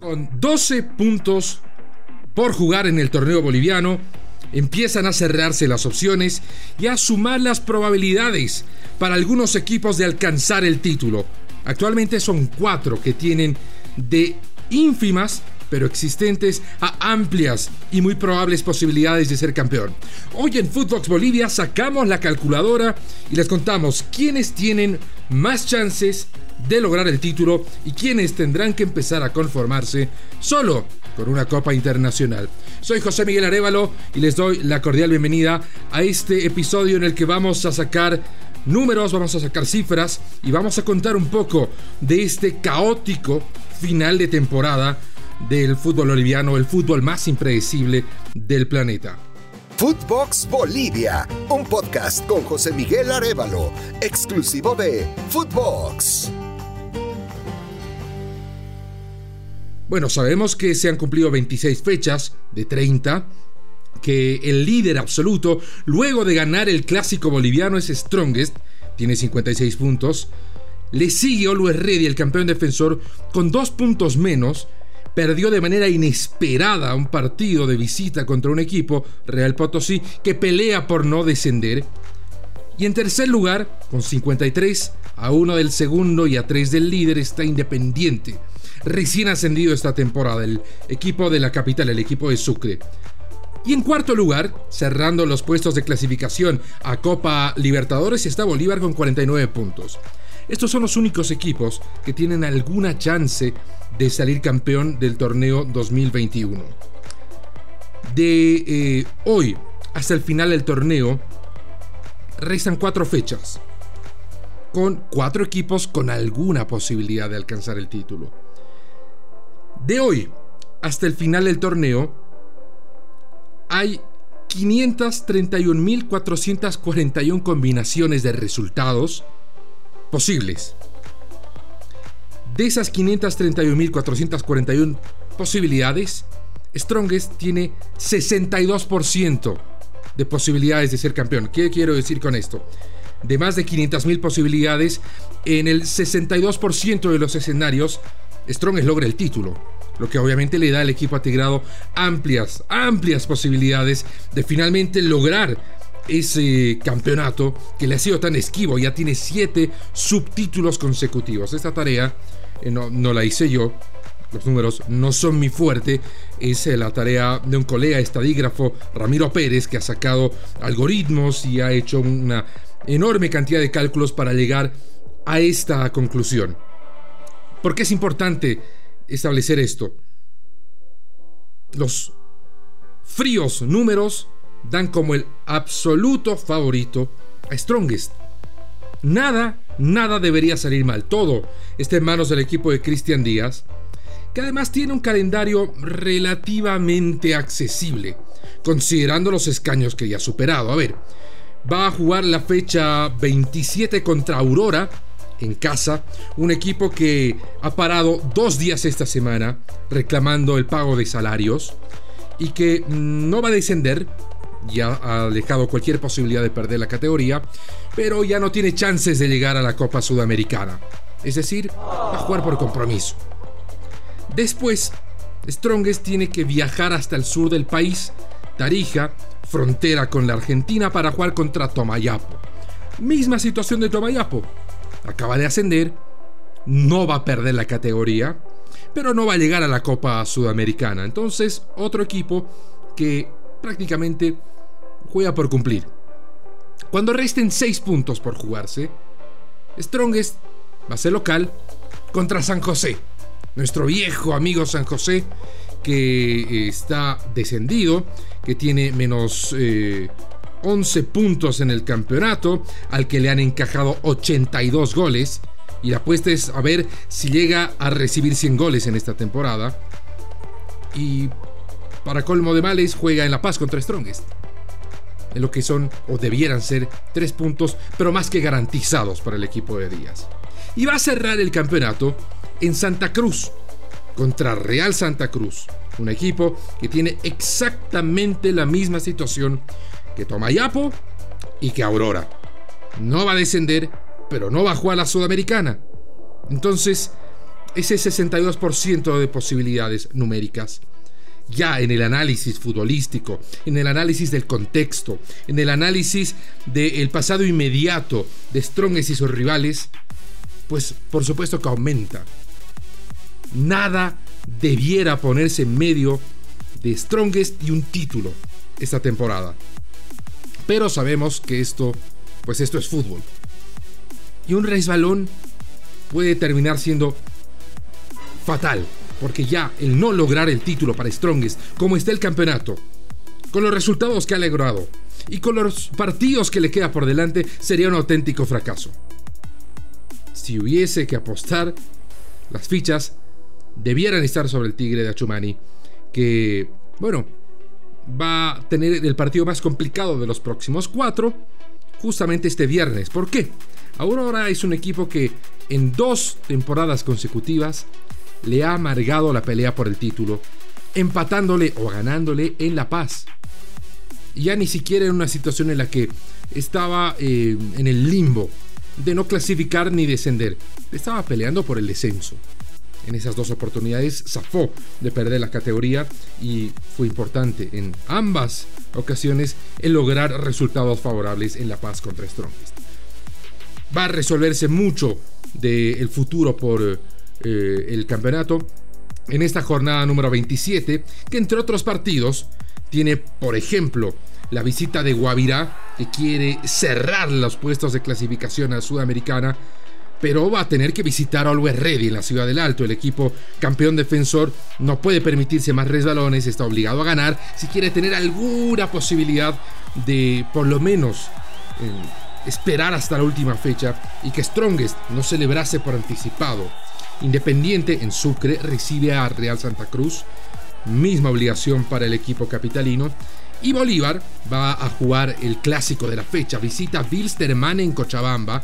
Con 12 puntos por jugar en el torneo boliviano, empiezan a cerrarse las opciones y a sumar las probabilidades para algunos equipos de alcanzar el título. Actualmente son cuatro que tienen de ínfimas pero existentes a amplias y muy probables posibilidades de ser campeón. Hoy en Footbox Bolivia sacamos la calculadora y les contamos quiénes tienen más chances de lograr el título y quiénes tendrán que empezar a conformarse solo con una Copa Internacional. Soy José Miguel Arevalo y les doy la cordial bienvenida a este episodio en el que vamos a sacar números, vamos a sacar cifras y vamos a contar un poco de este caótico final de temporada del fútbol boliviano, el fútbol más impredecible del planeta. Footbox Bolivia, un podcast con José Miguel Arevalo, exclusivo de Footbox. Bueno, sabemos que se han cumplido 26 fechas de 30, que el líder absoluto, luego de ganar el clásico boliviano, es Strongest, tiene 56 puntos. Le sigue Always Ready, el campeón defensor, con dos puntos menos. Perdió de manera inesperada un partido de visita contra un equipo, Real Potosí, que pelea por no descender. Y en tercer lugar, con 53, a uno del segundo y a tres del líder, está Independiente, recién ascendido esta temporada, el equipo de la capital, el equipo de Sucre. Y en cuarto lugar, cerrando los puestos de clasificación a Copa Libertadores, está Bolívar con 49 puntos. Estos son los únicos equipos que tienen alguna chance de salir campeón del torneo 2021. De eh, hoy hasta el final del torneo, restan cuatro fechas, con cuatro equipos con alguna posibilidad de alcanzar el título. De hoy hasta el final del torneo, hay 531.441 combinaciones de resultados posibles. De esas 531.441 posibilidades, Strongest tiene 62% de posibilidades de ser campeón. ¿Qué quiero decir con esto? De más de 500.000 posibilidades, en el 62% de los escenarios, Strongest logra el título lo que obviamente le da al equipo atigrado amplias, amplias posibilidades de finalmente lograr ese campeonato que le ha sido tan esquivo. Ya tiene siete subtítulos consecutivos. Esta tarea eh, no, no, la hice yo. Los números no son mi fuerte. Es eh, la tarea de un colega estadígrafo, Ramiro Pérez, que ha sacado algoritmos y ha hecho una enorme cantidad de cálculos para llegar a esta conclusión. ¿Por qué es importante establecer esto. Los fríos números dan como el absoluto favorito a Strongest. Nada, nada debería salir mal. Todo está en manos del equipo de Cristian Díaz, que además tiene un calendario relativamente accesible, considerando los escaños que ya ha superado. A ver, va a jugar la fecha 27 contra Aurora, en casa, un equipo que ha parado dos días esta semana reclamando el pago de salarios y que mm, no va a descender, ya ha dejado cualquier posibilidad de perder la categoría, pero ya no tiene chances de llegar a la Copa Sudamericana. Es decir, va a jugar por compromiso. Después, Strongest tiene que viajar hasta el sur del país, Tarija, frontera con la Argentina, para jugar contra Tomayapo. Misma situación de Tomayapo, acaba de ascender, no va a perder la categoría, pero no va a llegar a la Copa Sudamericana. Entonces, otro equipo que prácticamente juega por cumplir. Cuando resten 6 puntos por jugarse, Strongest va a ser local contra San José. Nuestro viejo amigo San José, que está descendido, que tiene menos eh, 11 puntos en el campeonato, al que le han encajado 82 goles. Y la apuesta es a ver si llega a recibir 100 goles en esta temporada. Y para colmo de males, juega en La Paz contra Strongest. En lo que son o debieran ser 3 puntos, pero más que garantizados para el equipo de Díaz. Y va a cerrar el campeonato en Santa Cruz contra Real Santa Cruz. Un equipo que tiene exactamente la misma situación que Tomayapo y que Aurora. No va a descender, pero no va a la Sudamericana. Entonces, ese 62% de posibilidades numéricas. Ya en el análisis futbolístico, en el análisis del contexto, en el análisis del pasado inmediato de Strongest y sus rivales, pues por supuesto que aumenta. Nada debiera ponerse en medio de Strongest y un título esta temporada. Pero sabemos que esto, pues esto es fútbol. Y un resbalón puede terminar siendo fatal, porque ya el no lograr el título para Strongest, como está el campeonato, con los resultados que ha logrado y con los partidos que le queda por delante, sería un auténtico fracaso. Si hubiese que apostar, las fichas debieran estar sobre el Tigre de Achumani, que, bueno, va a tener el partido más complicado de los próximos cuatro, justamente este viernes. ¿Por qué? Aurora es un equipo que en dos temporadas consecutivas le ha amargado la pelea por el título, empatándole o ganándole en La Paz. Ya ni siquiera en una situación en la que estaba eh, en el limbo de no clasificar ni descender, estaba peleando por el descenso en esas dos oportunidades zafó de perder la categoría y fue importante en ambas ocasiones el lograr resultados favorables en La Paz contra Strongest. Va a resolverse mucho del futuro por eh, el campeonato en esta jornada número 27, que entre otros partidos tiene, por ejemplo, la visita de Guavirá, que quiere cerrar los puestos de clasificación a Sudamericana pero va a tener que visitar a Always Ready en la Ciudad del Alto. El equipo campeón defensor no puede permitirse más resbalones, está obligado a ganar si quiere tener alguna posibilidad de por lo menos eh, esperar hasta la última fecha y que Strongest no celebrase por anticipado. Independiente en Sucre recibe a Real Santa Cruz, misma obligación para el equipo capitalino. Y Bolívar va a jugar el clásico de la fecha, visita Wilstermann en Cochabamba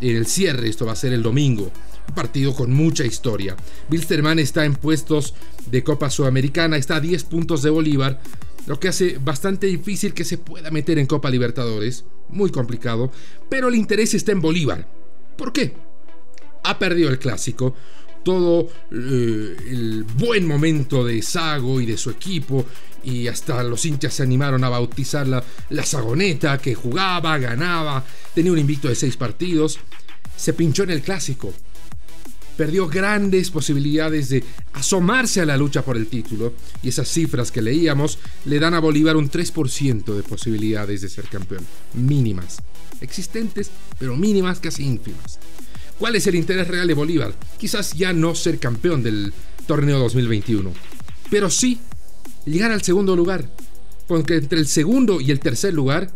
el cierre, esto va a ser el domingo. Un partido con mucha historia. Bilsterman está en puestos de Copa Sudamericana, está a 10 puntos de Bolívar, lo que hace bastante difícil que se pueda meter en Copa Libertadores. Muy complicado, pero el interés está en Bolívar. ¿Por qué? Ha perdido el clásico, todo eh, el buen momento de Sago y de su equipo, y hasta los hinchas se animaron a bautizar la, la Sagoneta, que jugaba, ganaba, tenía un invicto de seis partidos, se pinchó en el clásico. Perdió grandes posibilidades de asomarse a la lucha por el título y esas cifras que leíamos le dan a Bolívar un 3% de posibilidades de ser campeón. Mínimas. Existentes, pero mínimas, casi ínfimas. ¿Cuál es el interés real de Bolívar? Quizás ya no ser campeón del torneo 2021, pero sí llegar al segundo lugar, porque entre el segundo y el tercer lugar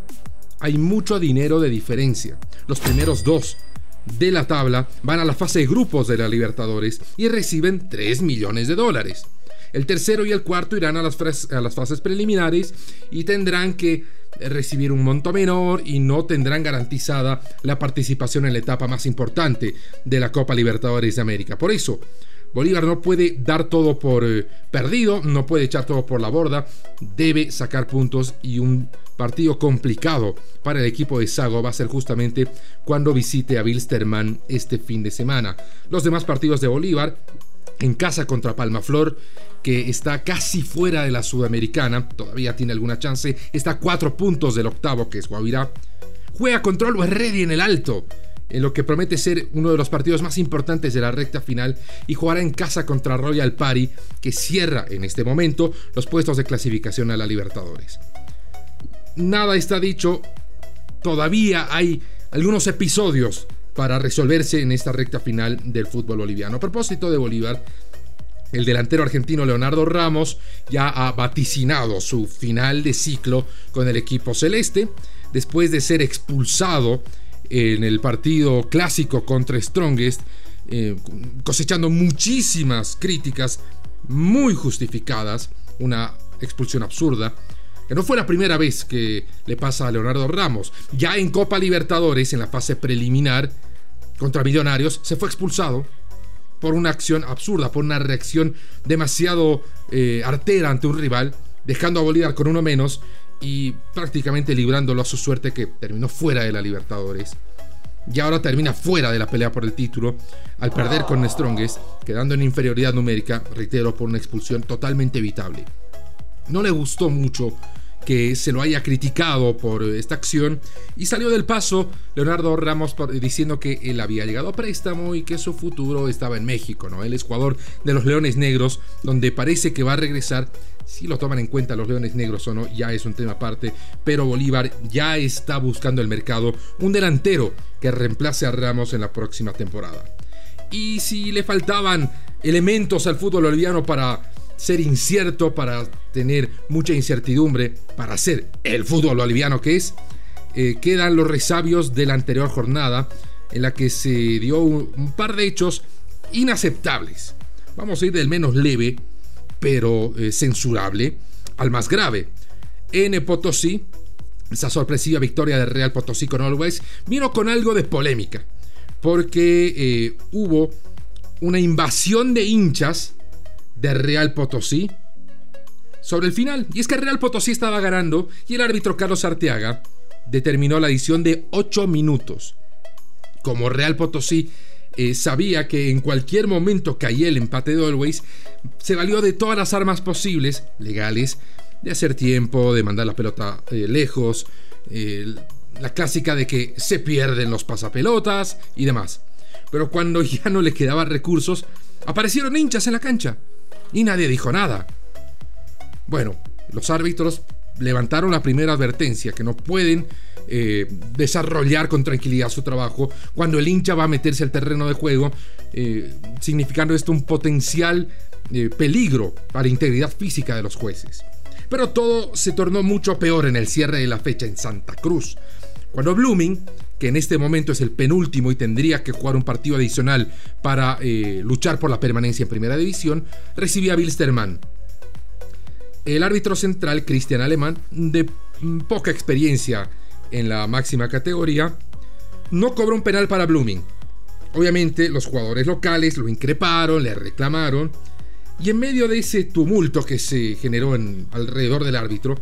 hay mucho dinero de diferencia. Los primeros dos de la tabla van a la fase de grupos de la Libertadores y reciben 3 millones de dólares. El tercero y el cuarto irán a las, a las fases preliminares y tendrán que recibir un monto menor y no tendrán garantizada la participación en la etapa más importante de la Copa Libertadores de América. Por eso, Bolívar no puede dar todo por eh, perdido, no puede echar todo por la borda, debe sacar puntos y un partido complicado para el equipo de Sago va a ser justamente cuando visite a Wilstermann este fin de semana. Los demás partidos de Bolívar en casa contra Palmaflor, que está casi fuera de la Sudamericana, todavía tiene alguna chance, está a cuatro puntos del octavo, que es Guavirá. Juega control o ready en el alto, en lo que promete ser uno de los partidos más importantes de la recta final, y jugará en casa contra Royal Party, que cierra en este momento los puestos de clasificación a la Libertadores. Nada está dicho, todavía hay algunos episodios para resolverse en esta recta final del fútbol boliviano. A propósito de Bolívar, el delantero argentino Leonardo Ramos ya ha vaticinado su final de ciclo con el equipo celeste después de ser expulsado en el partido clásico contra Strongest, eh, cosechando muchísimas críticas muy justificadas, una expulsión absurda, que no fue la primera vez que le pasa a Leonardo Ramos. Ya en Copa Libertadores, en la fase preliminar contra Millonarios, se fue expulsado por una acción absurda, por una reacción demasiado eh, artera ante un rival, dejando a Bolívar con uno menos y prácticamente librándolo a su suerte que terminó fuera de la Libertadores. y ahora termina fuera de la pelea por el título al perder con Strongest, quedando en inferioridad numérica, reitero, por una expulsión totalmente evitable. No le gustó mucho que se lo haya criticado por esta acción y salió del paso Leonardo Ramos diciendo que él había llegado a préstamo y que su futuro estaba en México, ¿no? El es jugador de los Leones Negros, donde parece que va a regresar. Si lo toman en cuenta los Leones Negros o no, ya es un tema aparte, pero Bolívar ya está buscando el mercado un delantero que reemplace a Ramos en la próxima temporada. Y si le faltaban elementos al fútbol boliviano para ser incierto, para tener mucha incertidumbre, para ser el fútbol boliviano que es, eh, quedan los resabios de la anterior jornada en la que se dio un, par de hechos inaceptables. Vamos a ir del menos leve, pero eh, censurable, al más grave. En Potosí, esa sorpresiva victoria de Real Potosí con Always vino con algo de polémica, porque eh, hubo una invasión de hinchas de Real Potosí sobre el final. Y es que Real Potosí estaba ganando y el árbitro Carlos Arteaga determinó la adición de 8 minutos. Como Real Potosí eh, sabía que en cualquier momento caía el empate de Always, se valió de todas las armas posibles, legales, de hacer tiempo, de mandar la pelota eh, lejos, eh, la clásica de que se pierden los pasapelotas y demás. Pero cuando ya no le quedaban recursos, aparecieron hinchas en la cancha y nadie dijo nada. Bueno, los árbitros levantaron la primera advertencia, que no pueden eh, desarrollar con tranquilidad su trabajo cuando el hincha va a meterse al terreno de juego, eh, significando esto un potencial eh, peligro para la integridad física de los jueces. Pero todo se tornó mucho peor en el cierre de la fecha en Santa Cruz, cuando Blooming que en este momento es el penúltimo y tendría que jugar un partido adicional para luchar por la permanencia en primera división, recibía a Bilsterman. El árbitro central, Cristian Alemán, de poca experiencia en la máxima categoría, no cobró un penal para Blooming. Obviamente los jugadores locales lo increparon, le reclamaron, y en medio de ese tumulto que se generó en, alrededor del árbitro,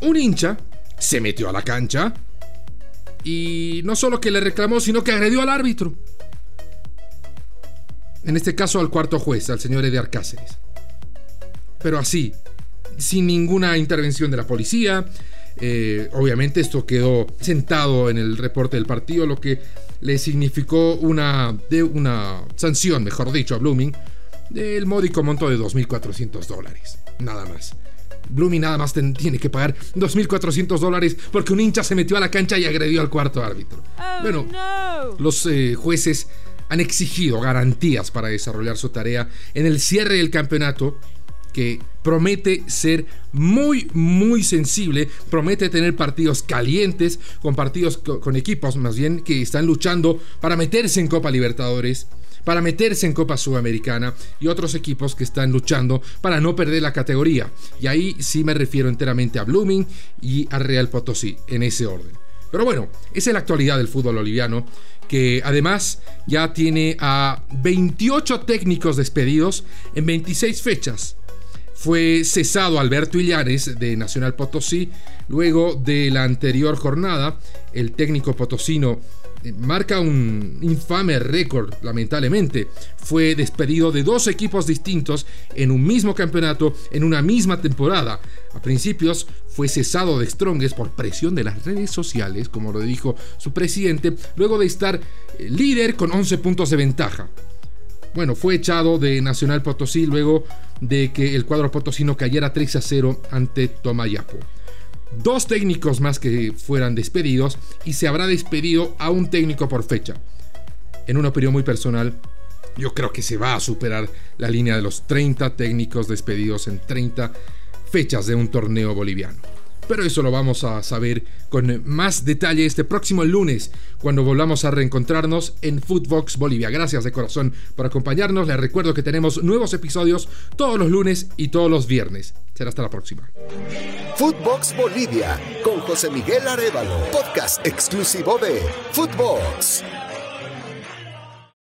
un hincha se metió a la cancha, y no solo que le reclamó, sino que agredió al árbitro. En este caso al cuarto juez, al señor Edgar Cáceres. Pero así, sin ninguna intervención de la policía. Eh, obviamente esto quedó sentado en el reporte del partido, lo que le significó una, de una sanción, mejor dicho, a Blooming, del módico monto de 2.400 dólares. Nada más. Blooming nada más tiene que pagar 2.400 dólares porque un hincha se metió a la cancha y agredió al cuarto árbitro. Oh, bueno, los eh, jueces han exigido garantías para desarrollar su tarea en el cierre del campeonato que promete ser muy, muy sensible, promete tener partidos calientes, con partidos con equipos más bien que están luchando para meterse en Copa Libertadores para meterse en Copa Sudamericana y otros equipos que están luchando para no perder la categoría. Y ahí sí me refiero enteramente a Blooming y a Real Potosí, en ese orden. Pero bueno, esa es la actualidad del fútbol boliviano, que además ya tiene a 28 técnicos despedidos en 26 fechas. Fue cesado Alberto Illares de Nacional Potosí luego de la anterior jornada. El técnico potosino marca un infame récord, lamentablemente. Fue despedido de dos equipos distintos en un mismo campeonato en una misma temporada. A principios fue cesado de Strongest por presión de las redes sociales, como lo dijo su presidente, luego de estar eh, líder con 11 puntos de ventaja. Bueno, fue echado de Nacional Potosí luego de que el cuadro potosino cayera 3 a 0 ante Tomayapo dos técnicos más que fueran despedidos y se habrá despedido a un técnico por fecha. En una opinión muy personal, yo creo que se va a superar la línea de los 30 técnicos despedidos en 30 fechas de un torneo boliviano pero eso lo vamos a saber con más detalle este próximo lunes cuando volvamos a reencontrarnos en Footbox Bolivia. Gracias de corazón por acompañarnos. Les recuerdo que tenemos nuevos episodios todos los lunes y todos los viernes. Será hasta la próxima. Footbox Bolivia con José Miguel Arevalo, podcast exclusivo de Footbox.